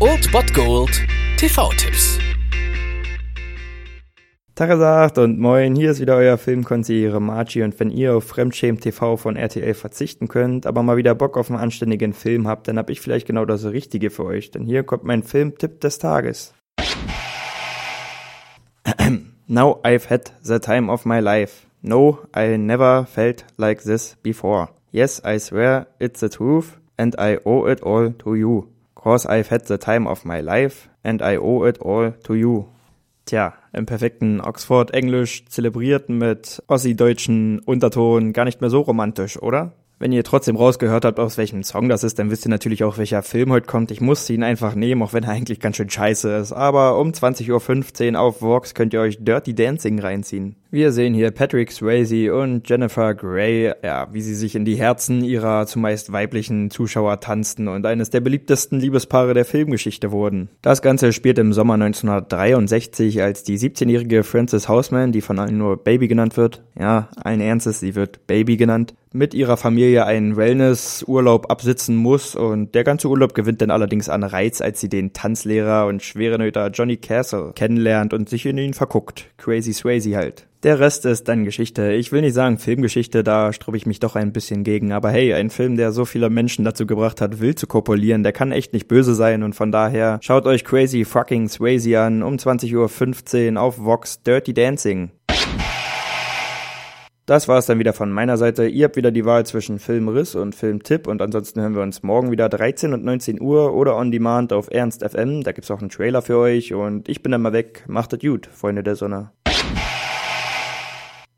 Old Bot Gold TV-Tipps. Tagesacht und moin, hier ist wieder euer Filmkonsigliere Margie und wenn ihr auf Fremdschämen TV von RTL verzichten könnt, aber mal wieder Bock auf einen anständigen Film habt, dann hab ich vielleicht genau das Richtige für euch, denn hier kommt mein Filmtipp des Tages. Now I've had the time of my life. No, I never felt like this before. Yes, I swear it's the truth and I owe it all to you. Cause I've had the time of my life and I owe it all to you. Tja, im perfekten Oxford-Englisch zelebriert mit Ossi-deutschen Unterton gar nicht mehr so romantisch, oder? Wenn ihr trotzdem rausgehört habt, aus welchem Song das ist, dann wisst ihr natürlich auch, welcher Film heute kommt. Ich musste ihn einfach nehmen, auch wenn er eigentlich ganz schön scheiße ist. Aber um 20.15 Uhr auf Vox könnt ihr euch Dirty Dancing reinziehen. Wir sehen hier Patrick Swayze und Jennifer Grey, ja, wie sie sich in die Herzen ihrer zumeist weiblichen Zuschauer tanzten und eines der beliebtesten Liebespaare der Filmgeschichte wurden. Das Ganze spielt im Sommer 1963, als die 17-jährige Frances Houseman, die von allen nur Baby genannt wird, ja, allen Ernstes, sie wird Baby genannt, mit ihrer Familie einen Wellness-Urlaub absitzen muss und der ganze Urlaub gewinnt dann allerdings an Reiz, als sie den Tanzlehrer und Schwerenöter Johnny Castle kennenlernt und sich in ihn verguckt. Crazy Swayze halt. Der Rest ist dann Geschichte. Ich will nicht sagen Filmgeschichte, da strube ich mich doch ein bisschen gegen. Aber hey, ein Film, der so viele Menschen dazu gebracht hat, wild zu kopulieren, der kann echt nicht böse sein. Und von daher schaut euch Crazy Fucking Swayze an um 20.15 Uhr auf Vox Dirty Dancing. Das war es dann wieder von meiner Seite. Ihr habt wieder die Wahl zwischen Filmriss und Filmtipp und ansonsten hören wir uns morgen wieder 13 und 19 Uhr oder on demand auf Ernst FM. Da gibt's auch einen Trailer für euch und ich bin dann mal weg. Macht es gut, Freunde der Sonne.